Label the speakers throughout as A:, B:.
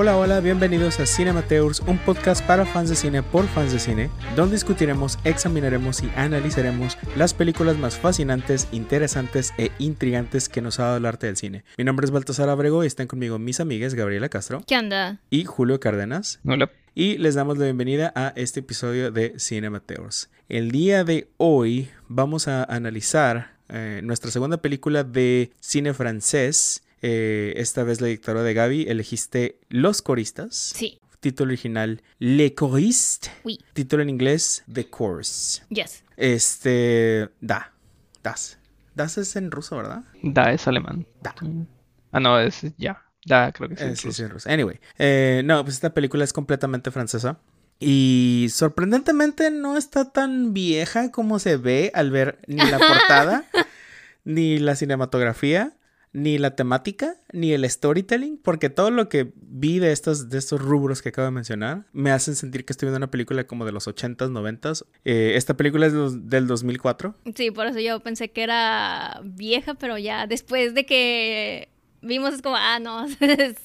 A: Hola, hola, bienvenidos a Cinemateurs, un podcast para fans de cine por fans de cine, donde discutiremos, examinaremos y analizaremos las películas más fascinantes, interesantes e intrigantes que nos ha dado el arte del cine. Mi nombre es Baltasar Abrego y están conmigo mis amigas Gabriela Castro
B: ¿Qué onda?
A: y Julio Cárdenas.
C: Hola.
A: Y les damos la bienvenida a este episodio de Cinemateurs. El día de hoy vamos a analizar eh, nuestra segunda película de cine francés. Eh, esta vez la dictadura de Gaby elegiste Los Coristas.
B: Sí.
A: Título original Les Choristes.
B: Oui.
A: Título en inglés The Chorus.
B: Yes.
A: Este. Da. Das. Das es en ruso, ¿verdad?
C: Da es alemán.
A: Da.
C: Ah, no, es ya. Da, creo que sí.
A: Eh,
C: es
A: sí, sí,
C: ruso.
A: en ruso. Anyway. eh, no, pues esta película es completamente francesa. Y sorprendentemente no está tan vieja como se ve al ver ni la portada, ni la cinematografía, ni la temática, ni el storytelling, porque todo lo que vi de estos, de estos rubros que acabo de mencionar me hacen sentir que estoy viendo una película como de los 80s, 90s. Eh, esta película es los- del 2004.
B: Sí, por eso yo pensé que era vieja, pero ya después de que vimos es como, ah, no, es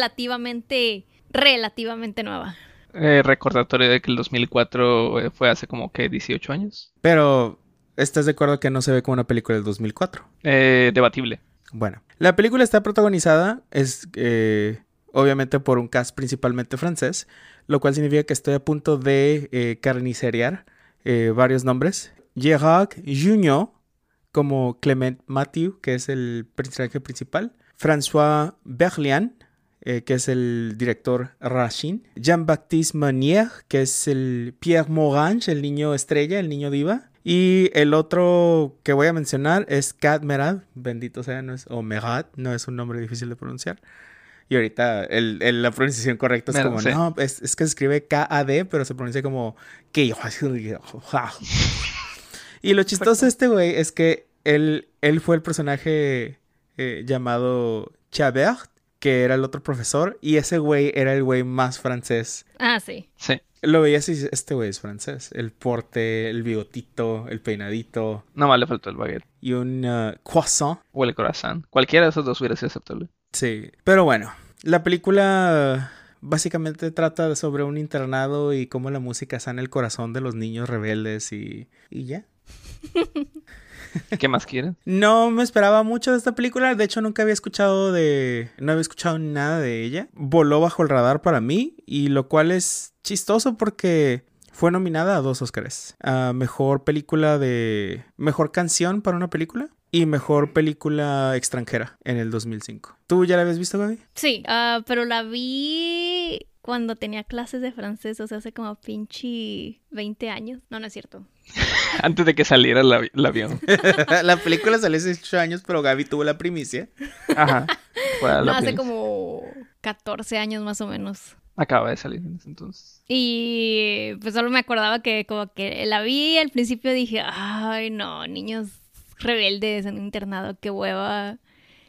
B: relativamente, relativamente nueva.
C: Eh, recordatorio de que el 2004 eh, fue hace como que 18 años.
A: Pero, ¿estás de acuerdo que no se ve como una película del 2004?
C: Eh, debatible.
A: Bueno, la película está protagonizada, es eh, obviamente por un cast principalmente francés, lo cual significa que estoy a punto de eh, eh, varios nombres. Gérard Jugnot como Clement Mathieu, que es el personaje principal. François Berlian, eh, que es el director Racine. Jean-Baptiste Meunier, que es el Pierre Morange, el niño estrella, el niño diva. Y el otro que voy a mencionar es Kat Merad, bendito sea, no es, o Merad, no es un nombre difícil de pronunciar. Y ahorita el- el- la pronunciación correcta es
C: Merad,
A: como,
C: sí.
A: no, es, es que se escribe K-A-D, pero se pronuncia como que Y lo chistoso de este güey es que él, él fue el personaje eh, llamado Chabert, que era el otro profesor, y ese güey era el güey más francés.
B: Ah, sí.
C: Sí.
A: Lo veías y este güey es francés. El porte, el bigotito, el peinadito
C: Nomás le faltó el baguette.
A: y un uh, croissant.
C: O el corazón. Cualquiera de esos dos hubiera sido aceptable.
A: Sí. Pero bueno, la película básicamente trata sobre un internado y cómo la música sana el corazón de los niños rebeldes y, y ya.
C: ¿Qué más quieren?
A: No me esperaba mucho de esta película, de hecho nunca había escuchado de no había escuchado nada de ella. Voló bajo el radar para mí y lo cual es chistoso porque fue nominada a dos Oscars. A mejor película de mejor canción para una película y mejor película extranjera en el 2005. ¿Tú ya la habías visto, Gaby?
B: Sí, ah, pero la vi cuando tenía clases de francés, o sea, hace como pinche 20 años. No, no es cierto.
C: Antes de que saliera el, el avión.
A: la película salió hace 8 años, pero Gaby tuvo la primicia.
C: Ajá. Fue
B: No, hace como 14 años más o menos.
C: Acaba de salir en ese entonces.
B: Y pues solo me acordaba que como que la vi al principio dije, ay no, niños rebeldes en un internado, qué hueva.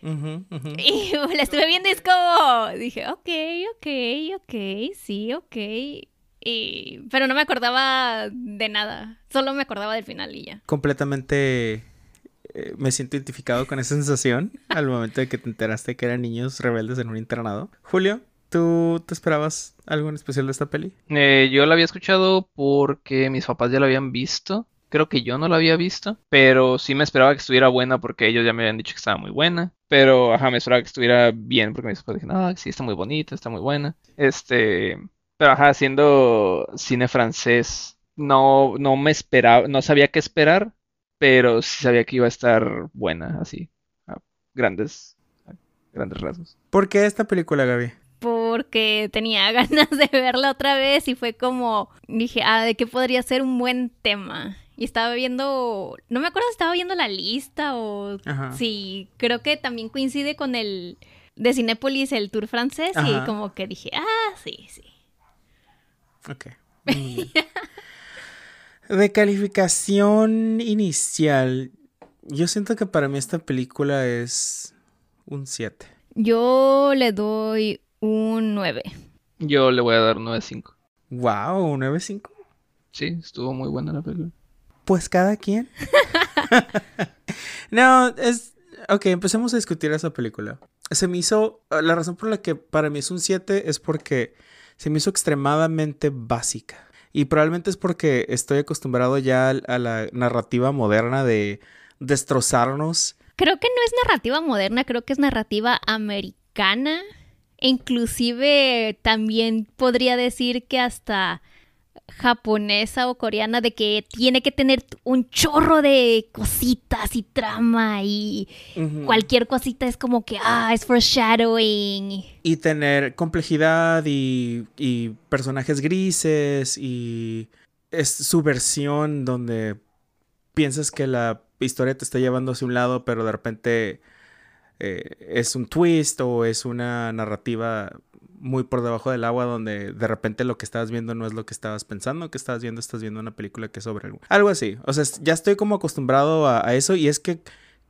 B: Y la estuve viendo y es como, dije, ok, ok, ok, sí, ok. Y, pero no me acordaba de nada, solo me acordaba del final y ya.
A: completamente eh, me siento identificado con esa sensación al momento de que te enteraste que eran niños rebeldes en un internado. Julio, ¿tú te esperabas algo en especial de esta peli?
C: Eh, yo la había escuchado porque mis papás ya la habían visto. Creo que yo no la había visto, pero sí me esperaba que estuviera buena porque ellos ya me habían dicho que estaba muy buena. Pero, ajá, me esperaba que estuviera bien porque mis papás dijeron, ah, sí, está muy bonita, está muy buena. Este, pero, ajá, siendo cine francés, no, no me esperaba, no sabía qué esperar, pero sí sabía que iba a estar buena, así, a grandes, a grandes rasgos.
A: ¿Por qué esta película, Gaby?
B: Porque tenía ganas de verla otra vez y fue como, dije, ah, ¿de qué podría ser un buen tema? Y estaba viendo, no me acuerdo si estaba viendo la lista o
A: Ajá.
B: Sí, creo que también coincide con el de Cinépolis, el tour francés,
A: Ajá.
B: y como que dije, ah, sí, sí.
A: Ok. De calificación inicial, yo siento que para mí esta película es un 7.
B: Yo le doy un 9.
C: Yo le voy a dar 9.5.
A: Wow, 9.5.
C: Sí, estuvo muy buena la película.
A: Pues cada quien. no, es... Ok, empecemos a discutir esa película. Se me hizo... La razón por la que para mí es un 7 es porque se me hizo extremadamente básica. Y probablemente es porque estoy acostumbrado ya a la narrativa moderna de destrozarnos.
B: Creo que no es narrativa moderna, creo que es narrativa americana. E inclusive también podría decir que hasta japonesa o coreana de que tiene que tener un chorro de cositas y trama y cualquier cosita es como que, ah, es foreshadowing.
A: Y tener complejidad y, y personajes grises y es su versión donde piensas que la historia te está llevando hacia un lado, pero de repente eh, es un twist o es una narrativa muy por debajo del agua donde de repente lo que estabas viendo no es lo que estabas pensando que estabas viendo, estás viendo una película que es sobre algo. Algo así. O sea, ya estoy como acostumbrado a, eso y es que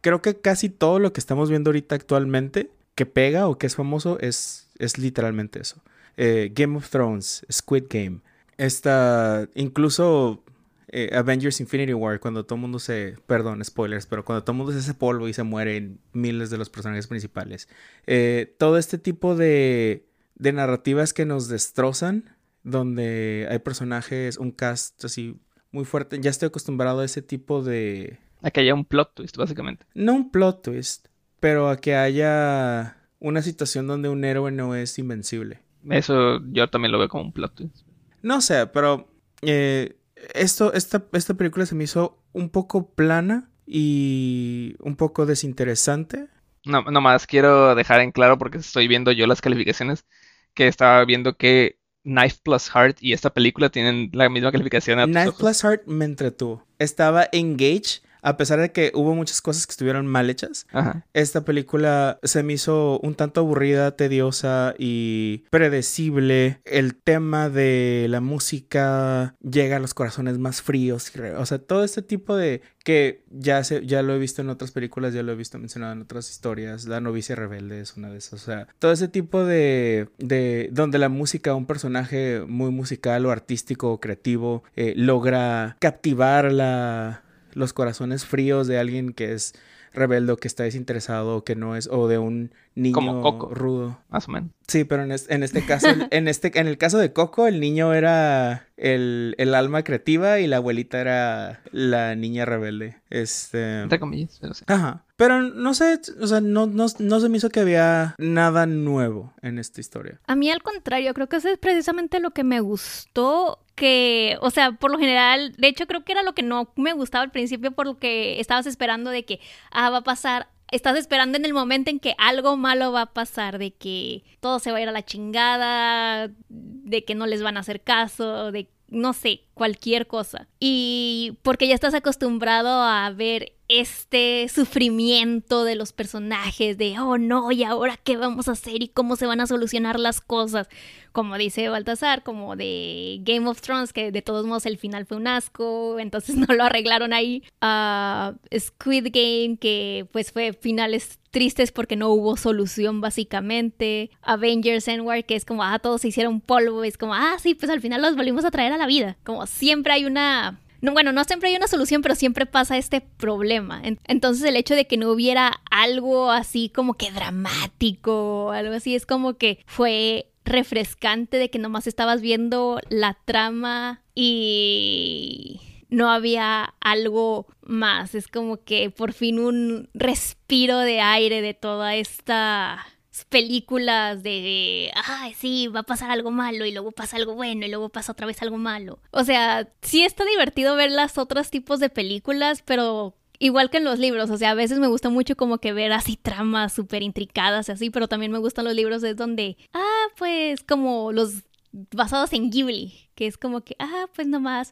A: creo que casi todo lo que estamos viendo ahorita actualmente que pega o que es famoso es, es literalmente eso. Eh, Game of Thrones, Squid Game. Esta, incluso eh, Avengers Infinity War, cuando todo el mundo se, perdón, spoilers, pero cuando todo el mundo se hace polvo y se mueren miles de los personajes principales. Eh, todo este tipo de, de narrativas que nos destrozan, donde hay personajes, un cast así muy fuerte. Ya estoy acostumbrado a ese tipo de...
C: A que haya un plot twist, básicamente.
A: No un plot twist, pero a que haya una situación donde un héroe no es invencible.
C: Eso yo también lo veo como un plot twist.
A: No sé, pero eh, esto, esta, esta película se me hizo un poco plana y un poco desinteresante.
C: No, nomás quiero dejar en claro porque estoy viendo yo las calificaciones que estaba viendo que Knife Plus Heart y esta película tienen la misma calificación.
A: Knife Plus Heart me entretuvo. Estaba engaged a pesar de que hubo muchas cosas que estuvieron mal hechas, esta película se me hizo un tanto aburrida, tediosa y predecible. El tema de la música llega a los corazones más fríos. O sea, todo este tipo de que ya, se, ya lo he visto en otras películas, ya lo he visto mencionado en otras historias. La novicia rebelde es una de esas. O sea, todo ese tipo de, de donde la música, un personaje muy musical o artístico o creativo, eh, logra captivar la los corazones fríos de alguien que es rebelde que está desinteresado que no es o de un niño
C: Como Coco,
A: rudo.
C: Más o menos.
A: Sí, pero en, en este caso, en este, en el caso de Coco, el niño era el, el, alma creativa y la abuelita era la niña rebelde. Este.
C: Entre comillas, pero sí.
A: Ajá. Pero no sé, o sea, no, no, no se me hizo que había nada nuevo en esta historia.
B: A mí al contrario, creo que eso es precisamente lo que me gustó que, o sea, por lo general, de hecho creo que era lo que no me gustaba al principio por lo que estabas esperando de que, ah, va a pasar estás esperando en el momento en que algo malo va a pasar, de que todo se va a ir a la chingada, de que no les van a hacer caso, de no sé, cualquier cosa. Y porque ya estás acostumbrado a ver este sufrimiento de los personajes, de, oh no, ¿y ahora qué vamos a hacer y cómo se van a solucionar las cosas? Como dice Baltasar, como de Game of Thrones, que de todos modos el final fue un asco, entonces no lo arreglaron ahí. Uh, Squid Game, que pues fue finales tristes porque no hubo solución básicamente. Avengers Endward, que es como, ah, todos se hicieron polvo, es como, ah, sí, pues al final los volvimos a traer a la vida. Como siempre hay una no, bueno, no siempre hay una solución, pero siempre pasa este problema. Entonces el hecho de que no hubiera algo así como que dramático algo así es como que fue refrescante de que nomás estabas viendo la trama y no había algo más. Es como que por fin un respiro de aire de toda esta películas de, ay, sí, va a pasar algo malo y luego pasa algo bueno y luego pasa otra vez algo malo. O sea, sí está divertido ver las otros tipos de películas, pero igual que en los libros, o sea, a veces me gusta mucho como que ver así tramas súper intricadas y así, pero también me gustan los libros es donde, ah, pues como los basados en Ghibli, que es como que, ah, pues nomás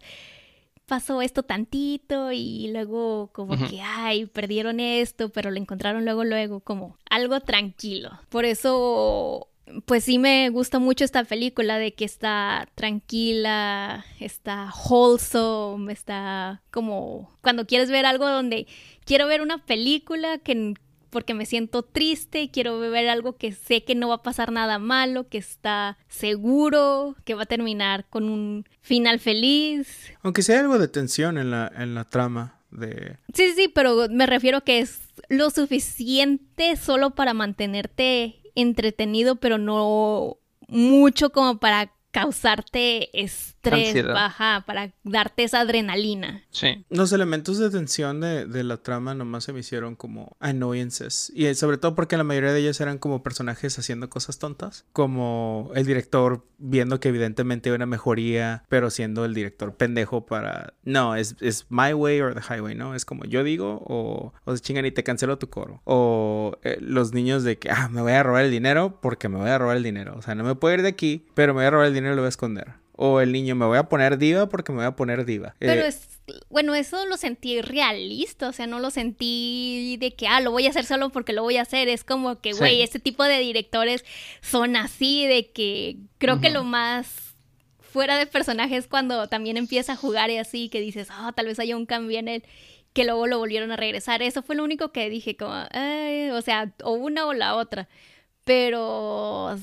B: pasó esto tantito y luego como que, ay, perdieron esto, pero lo encontraron luego, luego, como algo tranquilo. Por eso, pues sí me gusta mucho esta película de que está tranquila, está wholesome, está como cuando quieres ver algo donde quiero ver una película que porque me siento triste y quiero ver algo que sé que no va a pasar nada malo, que está seguro, que va a terminar con un final feliz.
A: Aunque sea algo de tensión en la, en la trama de...
B: Sí, sí, pero me refiero que es lo suficiente solo para mantenerte entretenido, pero no mucho como para causarte estrés,
C: Ansiedad.
B: baja, para darte esa adrenalina.
C: Sí.
A: Los elementos de tensión de, de la trama nomás se me hicieron como annoyances. Y eh, sobre todo porque la mayoría de ellos eran como personajes haciendo cosas tontas. Como el director viendo que evidentemente hay una mejoría, pero siendo el director pendejo para... No, es, es my way or the highway, ¿no? Es como yo digo o, o se chingan y te cancelo tu coro. O eh, los niños de que, ah, me voy a robar el dinero porque me voy a robar el dinero. O sea, no me puedo ir de aquí, pero me voy a robar el dinero y lo voy a esconder. O el niño, me voy a poner diva porque me voy a poner diva.
B: Pero
A: Eh,
B: es, bueno, eso lo sentí realista, o sea, no lo sentí de que, ah, lo voy a hacer solo porque lo voy a hacer. Es como que,
C: Sí.
B: güey, este tipo de directores son así, de que creo que lo más fuera de personaje es cuando también empieza a jugar y así, que dices, ah, tal vez haya un cambio en él, que luego lo volvieron a regresar. Eso fue lo único que dije, como, "Ay", o sea, o una o la otra. Pero,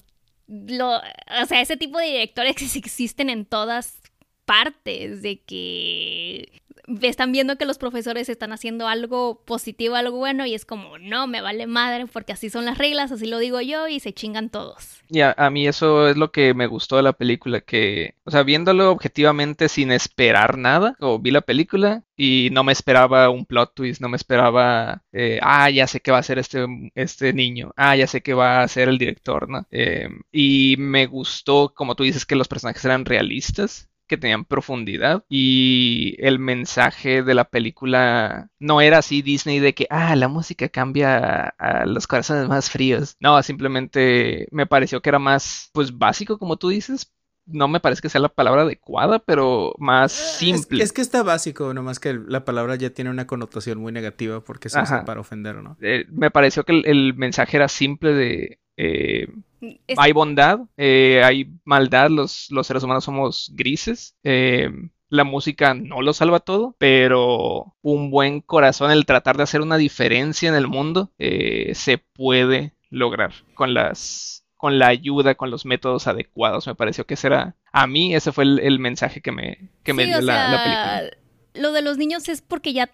B: lo, o sea, ese tipo de directores existen en todas partes, de que están viendo que los profesores están haciendo algo positivo, algo bueno, y es como, no, me vale madre, porque así son las reglas, así lo digo yo, y se chingan todos.
C: Y a, mí eso es lo que me gustó de la película, que, o sea, viéndolo objetivamente sin esperar nada, o vi la película y no me esperaba un plot twist, no me esperaba, eh, ah, ya sé qué va a hacer este, este niño, ah, ya sé qué va a hacer el director, ¿no? Eh, y me gustó, como tú dices, que los personajes eran realistas que tenían profundidad y el mensaje de la película no era así Disney de que, ah, la música cambia a, a los corazones más fríos. No, simplemente me pareció que era más, pues básico, como tú dices. No me parece que sea la palabra adecuada, pero más
A: Es-
C: simple.
A: Es, que está básico, nomás que la palabra ya tiene una connotación muy negativa porque se usa para ofender, ¿no?
C: Eh, me pareció que el, el mensaje era simple de... eh,
B: Es-
C: hay bondad, eh, hay maldad, los, los seres humanos somos grises. eh, la música no lo salva todo, pero un buen corazón, el tratar de hacer una diferencia en el mundo, eh, se puede lograr con las, con la ayuda, con los métodos adecuados. Me pareció que ese era, a mí ese fue el, el mensaje que me, que me
B: Sí,
C: dio
B: o
C: la, la película.
B: Lo de los niños es porque ya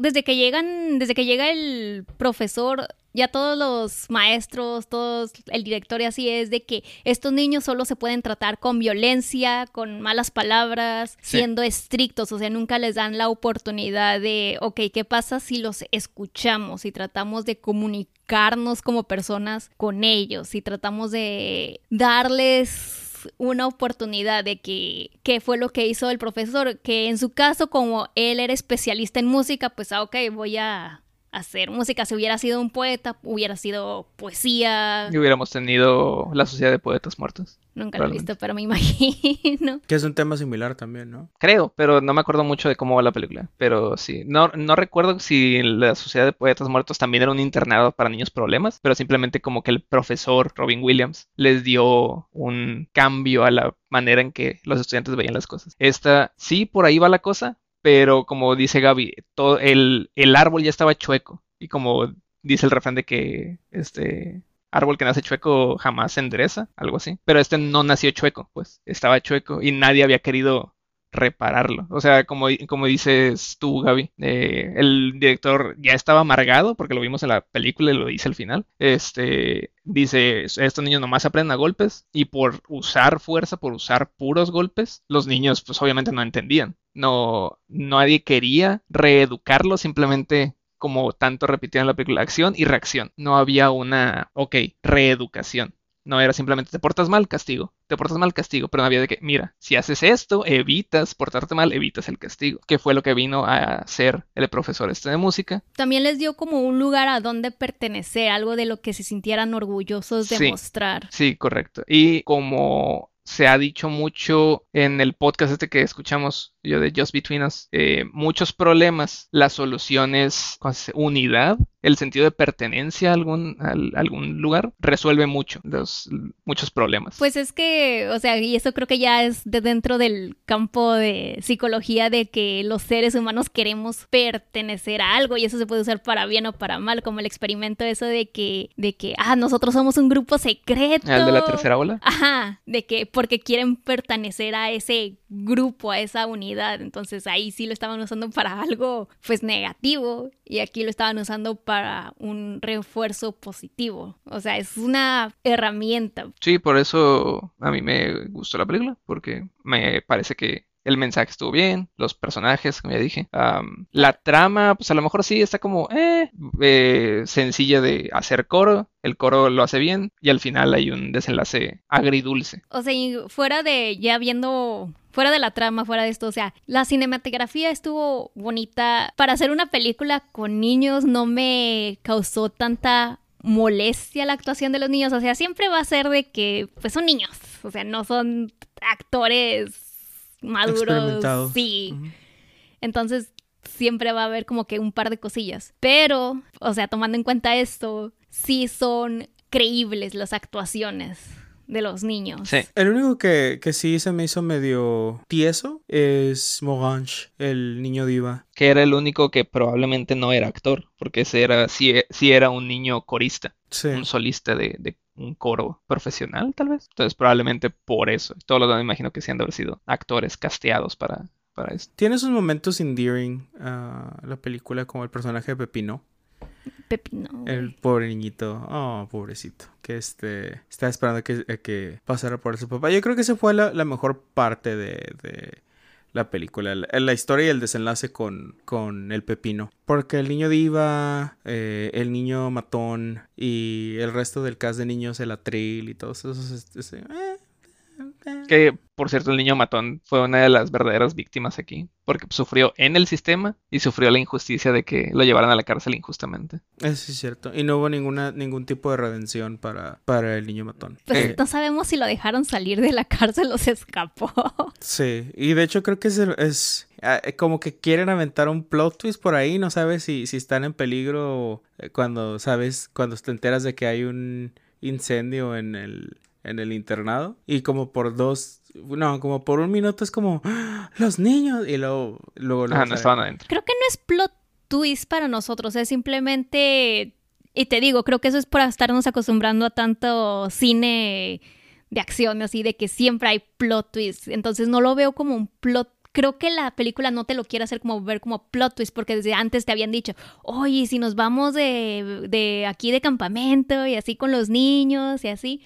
B: desde que llegan, desde que llega el profesor, ya todos los maestros, todos el director y así es de que estos niños solo se pueden tratar con violencia, con malas palabras,
C: Sí.
B: siendo estrictos, o sea, nunca les dan la oportunidad de, ok, ¿qué pasa si los escuchamos y tratamos de comunicarnos como personas con ellos y tratamos de darles una oportunidad de que qué fue lo que hizo el profesor, que en su caso como él era especialista en música, pues ah, ok, voy a hacer música. Si hubiera sido un poeta, hubiera sido poesía.
C: Y hubiéramos tenido la Sociedad de Poetas Muertos.
B: Nunca lo he visto, pero me imagino.
A: Que es un tema similar también, ¿no?
C: Creo, pero no me acuerdo mucho de cómo va la película. Pero sí, no, no recuerdo si la Sociedad de Poetas Muertos también era un internado para niños problemas, pero simplemente como que el profesor Robin Williams les dio un cambio a la manera en que los estudiantes veían las cosas. Esta, sí, por ahí va la cosa, pero como dice Gaby, todo el, el árbol ya estaba chueco. Y como dice el refrán de que este árbol que nace chueco jamás se endereza, algo así. Pero este no nació chueco, pues estaba chueco y nadie había querido repararlo. O sea, como, como dices tú, Gaby, eh, el director ya estaba amargado porque lo vimos en la película y lo dice al final. Este dice, estos niños nomás aprenden a golpes y por usar fuerza, por usar puros golpes, los niños pues obviamente no entendían. No, nadie quería reeducarlos, simplemente como tanto repetían en la película, acción y reacción. No había una, ok, reeducación. No era simplemente te portas mal, castigo. Te portas mal, castigo. Pero no había de que, mira, si haces esto, evitas portarte mal, evitas el castigo. Que fue lo que vino a hacer el profesor este de música.
B: También les dio como un lugar a donde pertenecer, algo de lo que se sintieran orgullosos de
C: Sí.
B: mostrar.
C: Sí, correcto. Y como se ha dicho mucho en el podcast este que escuchamos yo de Just Between Us, eh, muchos problemas, la solución es unidad, el sentido de pertenencia a algún, al- algún lugar, resuelve mucho, los, muchos problemas.
B: Pues es que, o sea, y eso creo que ya es de dentro del campo de psicología de que los seres humanos queremos pertenecer a algo y eso se puede usar para bien o para mal, como el experimento eso de que, de que, ah, nosotros somos un grupo secreto.
C: ¿El de la tercera ola?
B: Ajá, de que porque quieren pertenecer a ese grupo, a esa unidad. Entonces ahí sí lo estaban usando para algo pues negativo y aquí lo estaban usando para un refuerzo positivo. O sea, es una herramienta.
C: Sí, por eso a mí me gustó la película, porque me parece que el mensaje estuvo bien, los personajes, como ya dije. La trama, pues a lo mejor sí está como eh, eh, sencilla de hacer coro, el coro lo hace bien y al final hay un desenlace agridulce.
B: O sea, y fuera de ya viendo fuera de la trama, fuera de esto, o sea, la cinematografía estuvo bonita. Para hacer una película con niños no me causó tanta molestia la actuación de los niños, o sea, siempre va a ser de que pues son niños, o sea, no son actores maduros.
A: Experimentados.
B: Sí. Entonces, siempre va a haber como que un par de cosillas. Pero, o sea, tomando en cuenta esto, sí son creíbles las actuaciones de los niños.
C: Sí.
A: El único que, que sí se me hizo medio tieso es Morange, el niño diva.
C: Que era el único que probablemente no era actor, porque ese era, sí, sí era un niño corista.
A: Sí.
C: un solista de, de un coro profesional, tal vez. Entonces, probablemente por eso. Todos los demás me imagino que sí han de haber sido actores casteados para, para esto.
A: Tiene sus momentos endearing ah, la película, como el personaje de Pepino.
B: Pepino.
A: El pobre niñito, oh, pobrecito, que este estaba esperando a que, a que pasara por su papá. Yo creo que esa fue la, la mejor parte de, de la película, la, historia y el desenlace con, con el pepino. Porque el niño diva, eh, el niño matón y el resto del cast de niños, el atril y todos esos... eh, eh.
C: Que, por cierto, el niño matón fue una de las verdaderas víctimas aquí. Porque sufrió en el sistema y sufrió la injusticia de que lo llevaran a la cárcel injustamente.
A: Eso sí es cierto. Y no hubo ninguna, ningún tipo de redención para, para el niño matón.
B: Pues
A: Eh,
B: no sabemos si lo dejaron salir de la cárcel o se escapó.
A: Sí, y de hecho creo que es, es ah, eh, como que quieren aventar un plot twist por ahí, no sabes si, si están en peligro eh, cuando sabes, cuando te enteras de que hay un incendio en el, en el internado y como por dos, no, como por un minuto es como ¡Ah! los niños y luego, luego, luego
C: Ah, no estaban adentro.
B: Creo que no es plot twist para nosotros, es simplemente... Y te digo, creo que eso es por estarnos acostumbrando a tanto cine de acción, así de que siempre hay plot twist. Entonces no lo veo como un plot. Creo que la película no te lo quiere hacer como ver como plot twist, porque desde antes te habían dicho, oye, si nos vamos de, de aquí de campamento y así con los niños y así.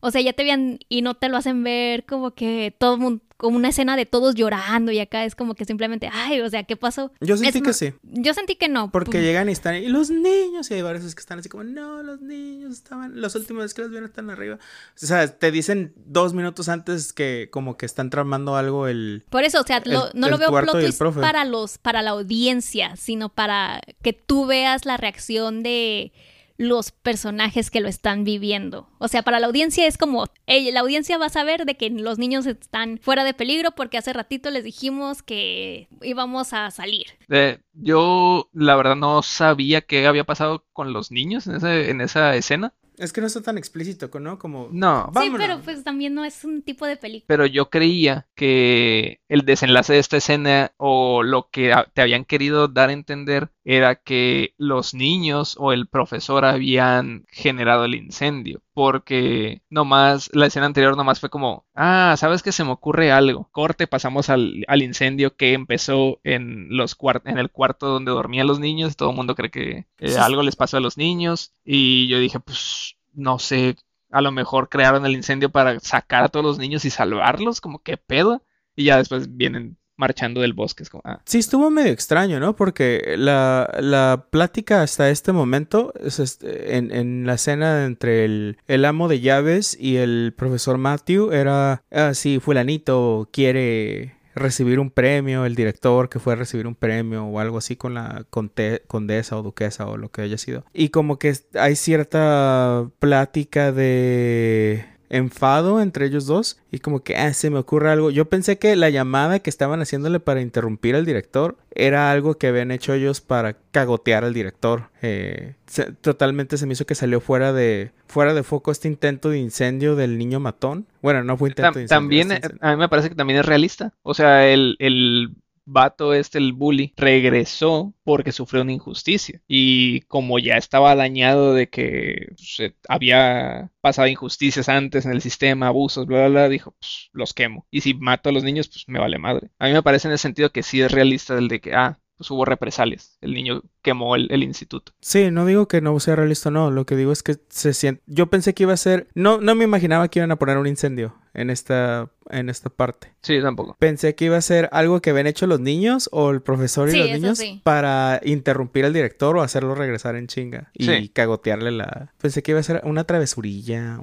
B: O sea, ya te habían y no te lo hacen ver como que todo mun- como una escena de todos llorando y acá es como que simplemente, ay, o sea, ¿qué pasó?
A: Yo sentí
B: Es
A: que sí,
B: Yo sentí que no.
A: porque llegan y están y los niños y hay varios que están así como, no, los niños estaban, las últimas veces que los vieron están arriba. O sea, te dicen dos minutos antes que como que están tramando algo el...
B: Por eso, o sea, lo-
A: El-
B: no lo veo plot twist para los, para la audiencia, sino para que tú veas la reacción de los personajes que lo están viviendo. O sea, para la audiencia es como, "Ey, la audiencia va a saber de que los niños están fuera de peligro porque hace ratito les dijimos que íbamos a salir.
C: Eh, yo, la verdad, no sabía qué había pasado con los niños en, ese, en esa escena.
A: Es que no está tan explícito, ¿no? Como...
C: No,
B: Sí,
A: Vámonos.
B: pero pues también no es un tipo de película.
C: pero yo creía que el desenlace de esta escena o lo que te habían querido dar a entender era que los niños o el profesor habían generado el incendio, porque nomás la escena anterior nomás fue como, ah, sabes que se me ocurre algo. Corte, pasamos al, al incendio que empezó en los en el cuarto donde dormían los niños, todo el mundo cree que eh, algo les pasó a los niños y yo dije, pues no sé, a lo mejor crearon el incendio para sacar a todos los niños y salvarlos, como qué pedo. Y ya después vienen marchando del bosque. Es como, ah,
A: Sí, estuvo medio extraño, ¿no? Porque la, la plática hasta este momento, es este, en, en la escena entre el, el amo de llaves y el profesor Matthew, era, ah, sí, fulanito quiere recibir un premio, el director que fue a recibir un premio o algo así con la conte- condesa o duquesa o lo que haya sido. Y como que hay cierta plática de enfado entre ellos dos y como que ah, se me ocurre algo. Yo pensé que la llamada que estaban haciéndole para interrumpir al director era algo que habían hecho ellos para cagotear al director. Eh, totalmente se me hizo que salió fuera de fuera de foco este intento de incendio del niño matón. Bueno, no fue intento de incendio.
C: También, a mí me parece que también es realista. O sea, el, el vato este, el bully, regresó porque sufrió una injusticia. Y como ya estaba dañado de que se había pasado injusticias antes en el sistema, abusos, bla, bla, bla, dijo, pues los quemo. Y si mato a los niños, pues me vale madre. A mí me parece en el sentido que sí es realista el de que, ah, pues hubo represalias. El niño quemó el, instituto.
A: Sí, no digo que no sea realista, no. Lo que digo es que se siente. Yo pensé que iba a ser. No, no me imaginaba que iban a poner un incendio en esta, en esta parte.
C: Sí, tampoco.
A: Pensé que iba a ser algo que habían hecho los niños o el profesor y los niños para interrumpir al director o hacerlo regresar en chinga y cagotearle la. Pensé que iba a ser una travesurilla.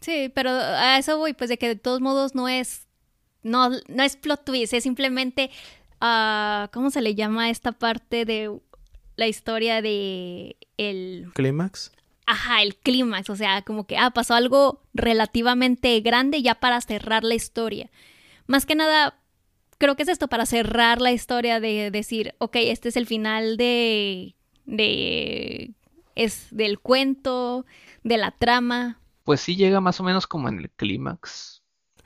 B: Sí, pero a eso voy, pues de que de todos modos no es. No, no es plot twist, es simplemente ¿cómo se le llama esta parte de la historia de el
A: clímax?
B: Ajá, el clímax, o sea, como que ah, pasó algo relativamente grande ya para cerrar la historia. Más que nada, creo que es esto para cerrar la historia de decir, ok, este es el final de de es del cuento, de la trama.
C: Pues sí llega más o menos como en el clímax.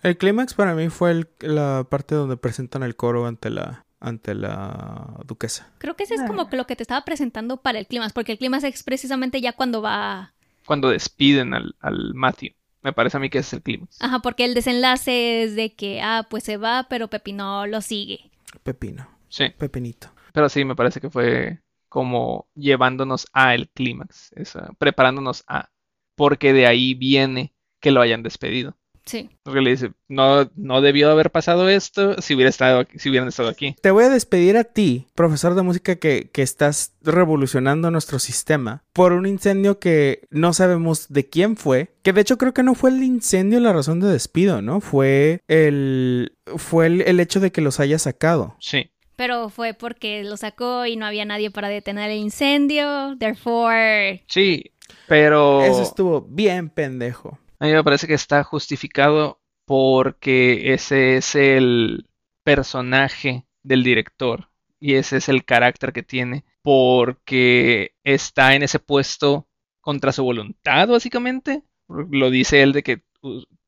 A: El clímax para mí fue la parte donde presentan el coro ante la ante la duquesa.
B: Creo que ese es como lo que te estaba presentando para el clima, porque el clima es precisamente ya cuando va...
C: Cuando despiden al, al Matthew. Me parece a mí que ese es el clima.
B: Ajá, porque el desenlace es de que, ah, pues se va, pero Pepino lo sigue.
A: Pepino.
C: Sí.
A: Pepinito.
C: Pero sí, me parece que fue como llevándonos a el clímax, preparándonos a, porque de ahí viene que lo hayan despedido.
B: Sí.
C: Porque le dice, no, no debió haber pasado esto si, hubiera estado, si hubieran estado aquí.
A: Te voy a despedir a ti, profesor de música que, que estás revolucionando nuestro sistema, por un incendio que no sabemos de quién fue. Que de hecho creo que no fue el incendio la razón de despido, ¿no? Fue el, fue el, el hecho de que los haya sacado.
C: Sí.
B: Pero fue porque lo sacó y no había nadie para detener el incendio. Therefore.
C: Sí, pero.
A: Eso estuvo bien pendejo.
C: A mí me parece que está justificado porque ese es el personaje del director y ese es el carácter que tiene porque está en ese puesto contra su voluntad básicamente. Lo dice él de que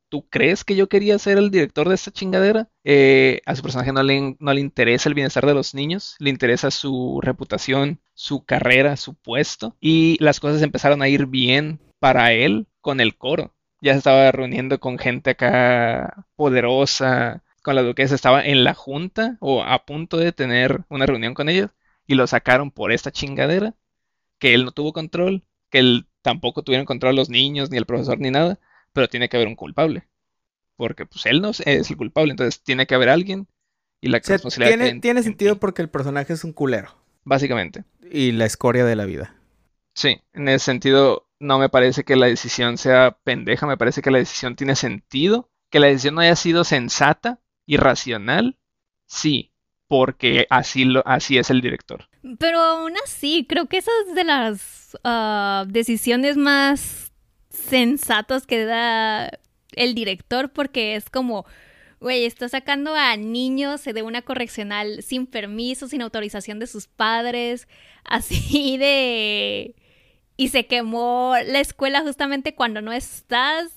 C: tú crees que yo quería ser el director de esta chingadera. Eh, a su personaje no le, no le interesa el bienestar de los niños, le interesa su reputación, su carrera, su puesto. Y las cosas empezaron a ir bien para él con el coro ya se estaba reuniendo con gente acá poderosa, con la duquesa, estaba en la junta o a punto de tener una reunión con ellos y lo sacaron por esta chingadera, que él no tuvo control, que él tampoco tuvieron control los niños, ni el profesor, ni nada, pero tiene que haber un culpable. Porque pues él no es el culpable, entonces tiene que haber alguien y la
A: responsabilidad tiene, tiene sentido porque el personaje es un culero.
C: Básicamente.
A: Y la escoria de la vida.
C: Sí, en ese sentido, no me parece que la decisión sea pendeja, me parece que la decisión tiene sentido, que la decisión no haya sido sensata y racional, sí, porque así, lo, así es el director.
B: Pero aún así, creo que esa es de las ah, decisiones más sensatas que da el director, porque es como, güey, está sacando a niños de una correccional sin permiso, sin autorización de sus padres, así de y se quemó la escuela justamente cuando no estás.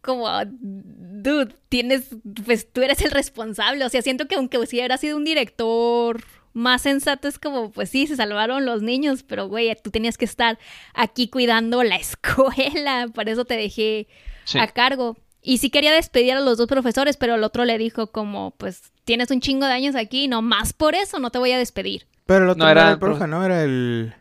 B: Como, dude, tienes, pues tú eres el responsable. O sea, siento que aunque si hubiera sido un director más sensato, es como, pues sí, se salvaron los niños, pero güey, tú tenías que estar aquí cuidando la escuela. Por eso te dejé a cargo. Y sí quería despedir a los dos profesores, pero el otro le dijo como, pues tienes un chingo de años aquí, no más por eso no te voy a despedir.
A: Pero el otro no era, el profe, ¿no? Era el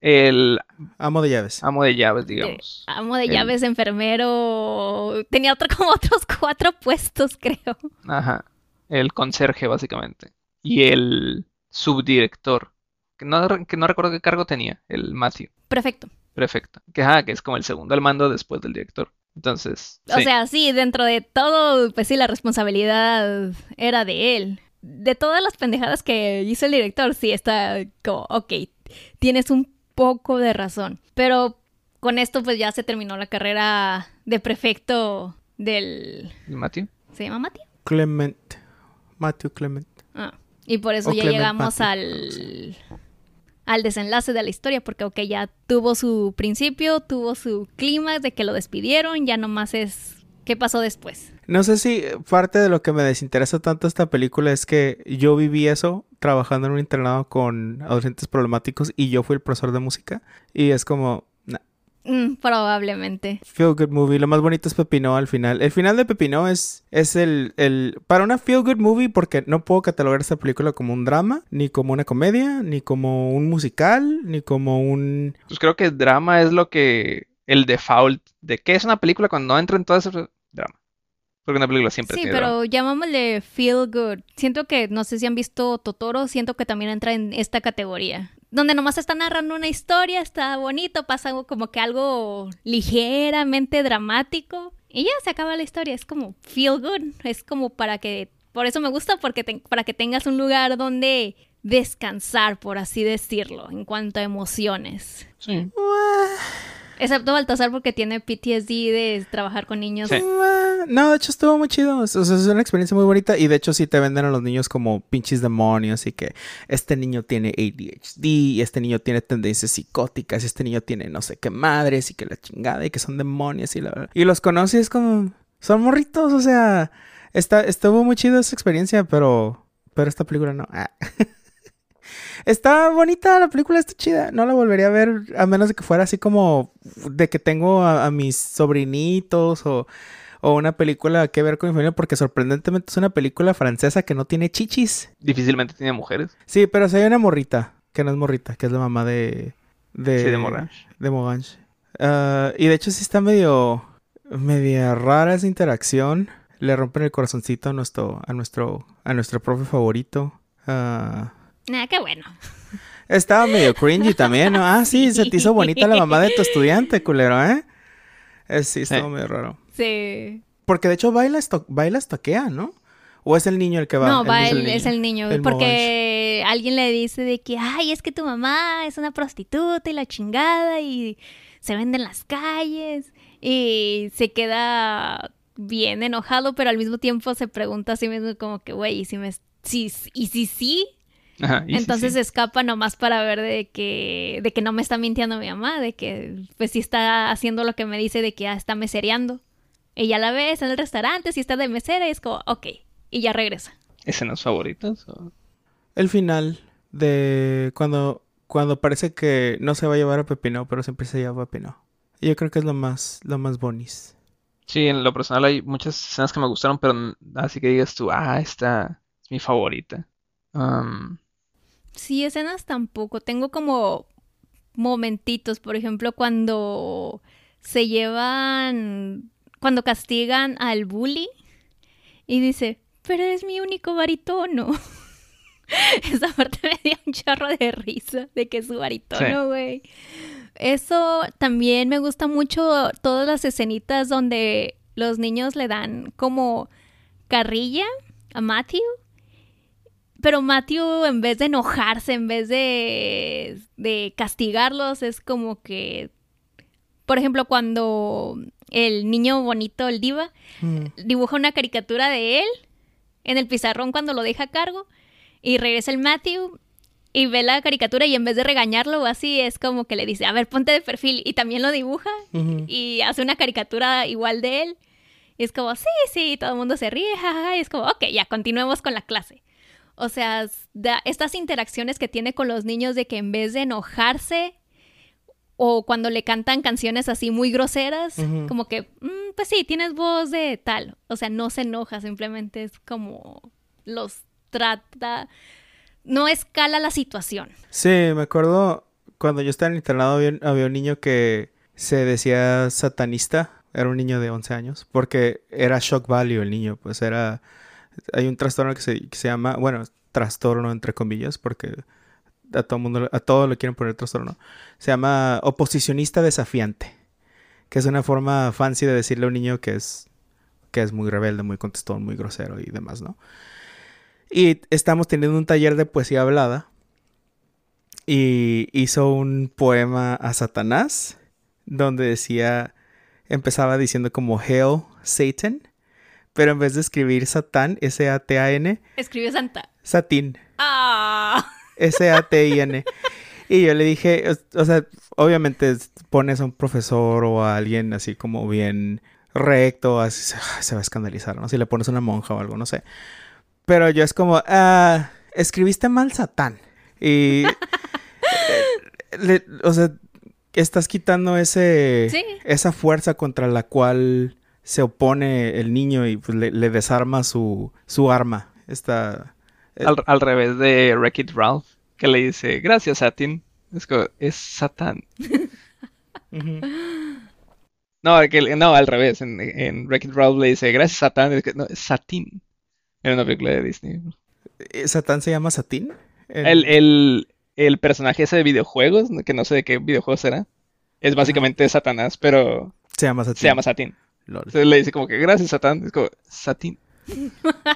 C: el
A: amo de llaves.
C: Amo de llaves, digamos.
B: amo de llaves, enfermero. Tenía otro, como otros cuatro puestos, creo.
C: Ajá. El conserje, básicamente. Y el subdirector. Que no, que no recuerdo qué cargo tenía, el Matthew.
B: Prefecto.
C: Prefecto. Que, ajá, que es como el segundo al mando después del director. Entonces.
B: O sea, sí, dentro de todo, pues sí, la responsabilidad era de él. De todas las pendejadas que hizo el director, sí está como, ok, tienes un poco de razón. Pero con esto pues ya se terminó la carrera de prefecto del...
C: Matthew.
B: ¿Se llama Matthew?
A: Clement. Matthew Clement.
B: Ah, y por eso
A: O
B: ya
A: Clement
B: llegamos
A: Matthew.
B: al, al desenlace de la historia, porque ok, ya tuvo su principio, tuvo su clímax de que lo despidieron, ya nomás es qué pasó después.
A: No sé si parte de lo que me desinteresa tanto esta película es que yo viví eso trabajando en un internado con adolescentes problemáticos y yo fui el profesor de música. Y es como, nah,
B: Mm, probablemente.
A: feel good movie. Lo más bonito es Pepino al final. El final de Pepino es, es el, el... Para una feel good movie, porque no puedo catalogar esta película como un drama, ni como una comedia, ni como un musical, ni como un...
C: Pues creo que drama es lo que. El default de qué es una película cuando no entra en todo ese drama. Porque una película siempre
B: Sí,
C: tiene
B: pero
C: drama.
B: llamámosle feel good. Siento que, no sé si han visto Totoro, siento que también entra en esta categoría. Donde nomás está narrando una historia, está bonito, pasa algo como que algo ligeramente dramático. Y ya se acaba la historia, es como feel good. Es como para que, por eso me gusta, porque te- para que tengas un lugar donde descansar, por así decirlo, en cuanto a emociones.
C: Sí.
B: Excepto Baltasar porque tiene PTSD de trabajar con niños.
C: Sí.
A: Ah, No, de hecho estuvo muy chido. O sea, es una experiencia muy bonita. Y de hecho sí te venden a los niños como pinches demonios. Y que este niño tiene ADHD. Y este niño tiene tendencias psicóticas. Y este niño tiene no sé qué madres. Y que la chingada. Y que son demonios. Y, la... y los conoces como... Son morritos. O sea... Está, estuvo muy chido esa experiencia. Pero... Pero esta película no. Ah. Está bonita la película, está chida. No la volvería a ver a menos de que fuera así como de que tengo a, a mis sobrinitos o, o una película que ver con mi familia porque sorprendentemente es una película francesa que no tiene chichis.
C: Difícilmente tiene mujeres.
A: Sí, pero sí hay una morrita, que no es morrita, que es la mamá de... de
C: Sí, de Morange.
A: De Morange. Ah, y de hecho sí está medio... media rara esa interacción. Le rompen el corazoncito a nuestro, a nuestro, a nuestro profe favorito. Ah,
B: Ah, qué bueno.
A: estaba medio cringy también, ¿no? Ah, sí, se te hizo bonita la mamá de tu estudiante, culero, ¿eh? Eh, sí, estuvo
C: Sí.
A: medio raro.
B: Sí.
A: Porque de hecho baila, esto, baila estoquea, ¿no? ¿O es el niño el que va?
B: No,
A: El
B: va el, es el niño.
A: El
B: porque alguien le dice de que, ay, es que tu mamá es una prostituta y la chingada y se vende en las calles. Y se queda bien enojado, pero al mismo tiempo se pregunta a sí mismo como que, güey, ¿y si me... Si, y si sí,
C: Ajá, y sí,
B: entonces
C: sí.
B: escapa nomás para ver de que, de que no me está mintiendo mi mamá, de que pues sí está haciendo lo que me dice de que ya está mesereando. Y ya la ves en el restaurante, si está de mesera y es como, ok, y ya regresa.
C: ¿Escenas favoritas? o-
A: El final de cuando, cuando parece que no se va a llevar a Pepino, pero siempre se lleva a Pepino. Yo creo que es lo más, lo más bonis.
C: Sí, en lo personal hay muchas escenas que me gustaron, pero así que digas tú, ah, esta es mi favorita. Um,
B: Sí, escenas tampoco. Tengo como momentitos, por ejemplo, cuando se llevan, cuando castigan al bully y dice, pero es mi único baritono. Esa parte me dio un chorro de risa de que es su baritono, güey. Eso también me gusta mucho, todas las escenitas donde los niños le dan como carrilla a Matthew. Pero Matthew, en vez de enojarse, en vez de, de castigarlos, es como que, por ejemplo, cuando el niño bonito, el diva,
A: Mm.
B: dibuja una caricatura de él en el pizarrón cuando lo deja a cargo y regresa el Matthew y ve la caricatura y en vez de regañarlo o así es como que le dice, a ver, ponte de perfil y también lo dibuja y hace una caricatura igual de él. Y es como, sí, sí, todo el mundo se ríe, jajaja, y es como, ok, ya, continuemos con la clase. O sea, da- estas interacciones que tiene con los niños de que en vez de enojarse o cuando le cantan canciones así muy groseras, como que, "Mm, pues sí, tienes voz de tal. O sea, no se enoja, simplemente es como los trata, no escala la situación.
A: Sí, me acuerdo cuando yo estaba en el internado había, había un niño que se decía satanista. Era un niño de 11 años. Porque era shock value el niño. Pues era... Hay un trastorno que se, se llama... Bueno, trastorno entre comillas. Porque a todo mundo... A todo le quieren poner trastorno. Se llama oposicionista desafiante. Que es una forma fancy de decirle a un niño que es... Que es muy rebelde, muy contestón, muy grosero y demás, ¿no? Y estamos teniendo un taller de poesía hablada y hizo un poema a Satanás donde decía, empezaba diciendo como Hail Satan, pero en vez de escribir Satán, S-A-T-A-N,
B: Escribió Santa.
A: Satín,
B: ¡Ah!
A: S-A-T-I-N. Y yo le dije, o, o sea, obviamente pones a un profesor o a alguien así como bien recto, así se, se va a escandalizar, ¿no? Si le pones una monja o algo, no sé. Pero yo es como, ah, escribiste mal Satán. Y, le- o sea, estás quitando ese,
B: Sí.
A: esa fuerza contra la cual se opone el niño y pues, le, le desarma su, su arma. Esta, eh,
C: Al, al revés de Wreck-It Ralph, que le dice, gracias, Satin. Es como, es Satán. No, que- no, al revés. En, en Wreck-It Ralph le dice, gracias, Satán. Es que, no, es Satín. Era una película de Disney.
A: Eh, ¿Satán se llama Satín? En-
C: El, el, el personaje ese de videojuegos, que no sé de qué videojuego será, es básicamente Satanás, pero
A: se llama Satín.
C: se llama Satín.
A: Lol.
C: Entonces le dice como que gracias Satán, es como Satín.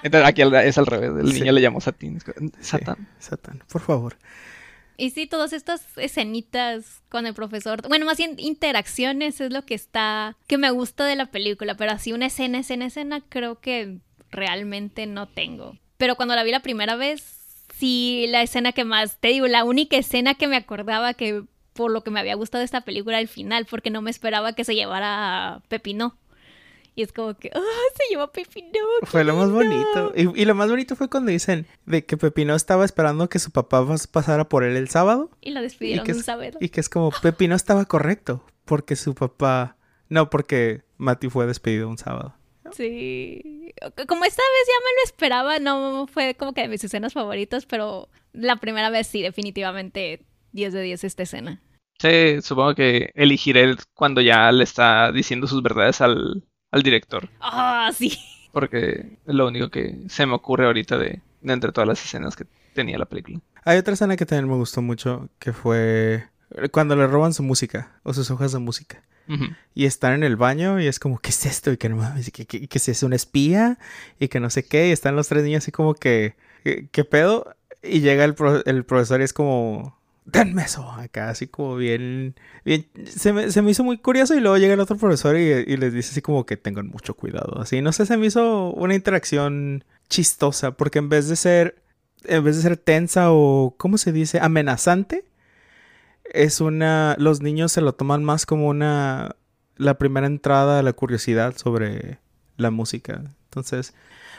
C: Entonces aquí al- es al revés, el
A: Sí.
C: niño le llamó Satín, es como,
A: Sí,
C: Satán.
A: Satán, por favor.
B: Y sí, todas estas escenitas con el profesor, bueno, más bien interacciones es lo que está, que me gusta de la película, pero así una escena, escena, escena, creo que realmente no tengo. Pero cuando la vi la primera vez, sí, la escena que más, te digo, la única escena que me acordaba que por lo que me había gustado esta película era el final, porque no me esperaba que se llevara a Pepino. Y es como que, ¡ah, se llevó a Pepino!
A: Fue lo más
B: lindo".
A: bonito. Y, y lo más bonito fue cuando dicen de que Pepino estaba esperando que su papá pas- pasara por él el sábado.
B: Y
A: Y
B: despidieron un
A: es,
B: sábado.
A: y que es como Pepino estaba correcto. Porque su papá. No, porque Mati fue despedido un sábado.
B: Sí. Como esta vez ya me lo esperaba, no fue como que de mis escenas favoritas, pero la primera vez sí, definitivamente 10 de 10 esta escena.
C: Sí, supongo que elegiré cuando ya le está diciendo sus verdades al, al director,
B: Ah, sí.
C: porque es lo único que se me ocurre ahorita de, de entre todas las escenas que tenía la película.
A: Hay otra escena que también me gustó mucho. Que fue cuando le roban su música. O sus hojas de música. Y están en el baño y es como, ¿qué es esto? Y que no mames, y que, que, que si es un espía y que no sé qué. Y están los tres niños así como que, ¿qué, qué pedo? Y llega el, pro- el profesor y es como, denme eso. Acá así como bien, bien. Se me, se me hizo muy curioso y luego llega el otro profesor y, y les dice así como que tengan mucho cuidado. Así, no sé, se me hizo una interacción chistosa porque en vez de ser, en vez de ser tensa o, ¿cómo se dice? Amenazante es una. Los niños se lo toman más como una. La primera entrada a la curiosidad sobre la música. Entonces,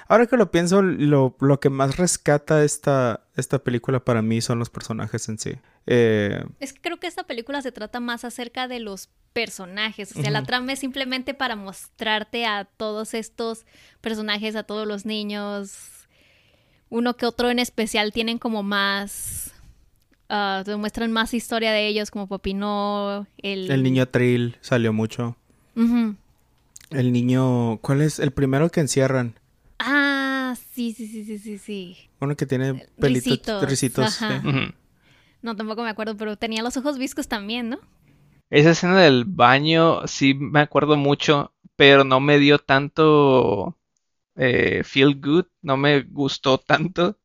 A: ahora que lo pienso, lo, lo que más rescata esta, esta película para mí son los personajes en sí. Eh,
B: Es que creo que esta película se trata más acerca de los personajes. O sea, la trama es simplemente para mostrarte a todos estos personajes, a todos los niños. Uno que otro en especial tienen como más. ah, te muestran más historia de ellos, como Popino, el.
A: el niño Trill salió mucho. El niño. ¿Cuál es? El primero que encierran.
B: Sí, sí, sí, sí, sí, sí.
A: Uno que tiene pelitos,
B: Risitos,
A: risitos.
B: ajá.
A: sí.
B: No, tampoco me acuerdo, pero tenía los ojos viscos también, ¿no?
C: Esa escena del baño sí me acuerdo mucho, pero no me dio tanto eh, feel good, no me gustó tanto,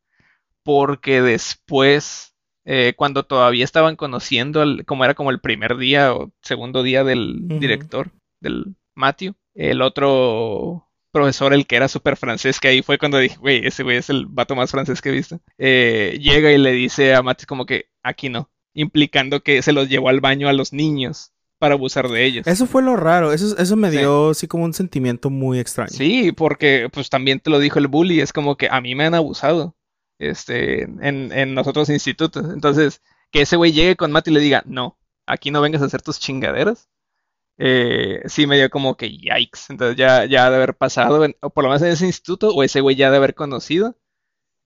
C: porque después, eh, cuando todavía estaban conociendo, como era como el primer día o segundo día del director, del Matthew, el otro profesor, el que era súper francés, que ahí fue cuando dije, güey, ese güey es el vato más francés que he visto, eh, llega y le dice a Matthew como que aquí no, implicando que se los llevó al baño a los niños para abusar de ellos.
A: Eso fue lo raro. Eso, eso me
C: Sí.
A: dio así como un sentimiento muy extraño.
C: Sí, porque pues también te lo dijo el bully, es como que a mí me han abusado este, en, en los otros institutos. Entonces, que ese güey llegue con Matt y le diga, no, aquí no vengas a hacer tus chingaderas. Eh, sí me dio como que yikes. Entonces ya, ya de haber pasado, en- o por lo menos en ese instituto, o ese güey ya de haber conocido.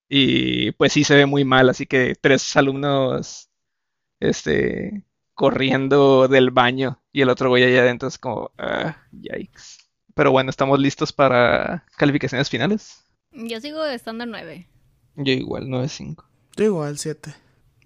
C: Y pues sí se ve muy mal, así que tres alumnos este, corriendo del baño y el otro güey allá adentro es como, ah, yikes. Pero bueno, estamos listos para calificaciones finales.
B: Yo sigo estando en 9.
C: Yo igual, 9.5.
A: Yo igual, 7.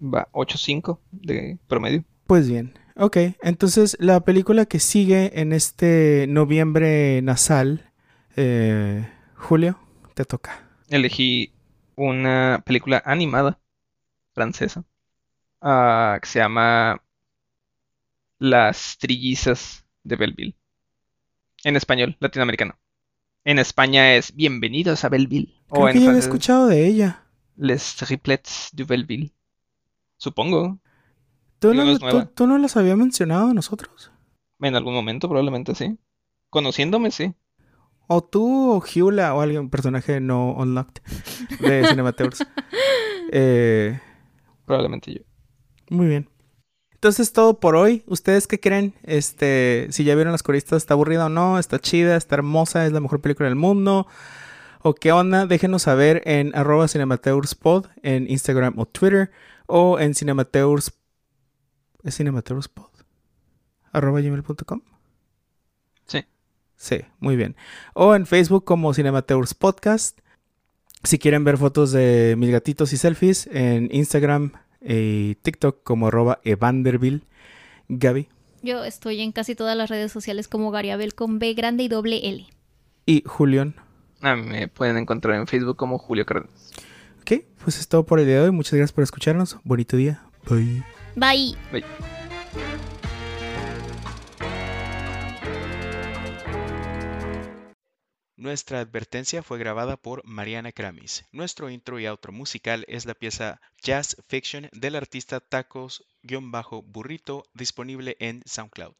C: Va, 8.5 de promedio.
A: Pues bien, ok. Entonces la película que sigue en este noviembre nasal, eh, Julio, te toca.
C: Elegí una película animada francesa ah, que se llama Las trillizas de Belleville. En español, latinoamericano. En España es Bienvenidos a Belleville.
A: Creo
C: O
A: que
C: en
A: ya
C: francés,
A: escuchado de ella.
C: Les Triplets du Belleville. Supongo.
A: ¿Tú no,
C: no
A: tú- no había mencionado a nosotros?
C: En algún momento, probablemente sí. Conociéndome, sí.
A: O tú o Hyula o alguien, personaje no unlocked de Cinemateurs. Eh,
C: Probablemente yo.
A: muy bien. Entonces todo por hoy. ¿Ustedes qué creen? Este, si ya vieron las coristas, ¿está aburrida o no? ¿Está chida? ¿Está hermosa? ¿Es la mejor película del mundo? ¿O qué onda? Déjenos saber en arroba cinemateurspod en Instagram o Twitter o en cinemateurs... ¿Es cinemateurspod? arroba gmail.com
C: Sí.
A: Sí, muy bien. O en Facebook como Cinemateurs Podcast. Si quieren ver fotos de mis gatitos y selfies, en Instagram y TikTok como arroba evanderville. Gaby
B: Yo estoy en casi todas las redes sociales como Gariabel con B grande y doble L.
A: y Julián.
C: A mí me pueden encontrar en Facebook como Julio Cárdenas.
A: Ok, pues es todo por el día de hoy. Muchas gracias por escucharnos. Bonito día. Bye.
B: Bye.
C: Bye.
A: Nuestra advertencia fue grabada por Mariana Kramis. Nuestro intro y outro musical es la pieza Jazz Fiction del artista Tacos-Burrito disponible en SoundCloud.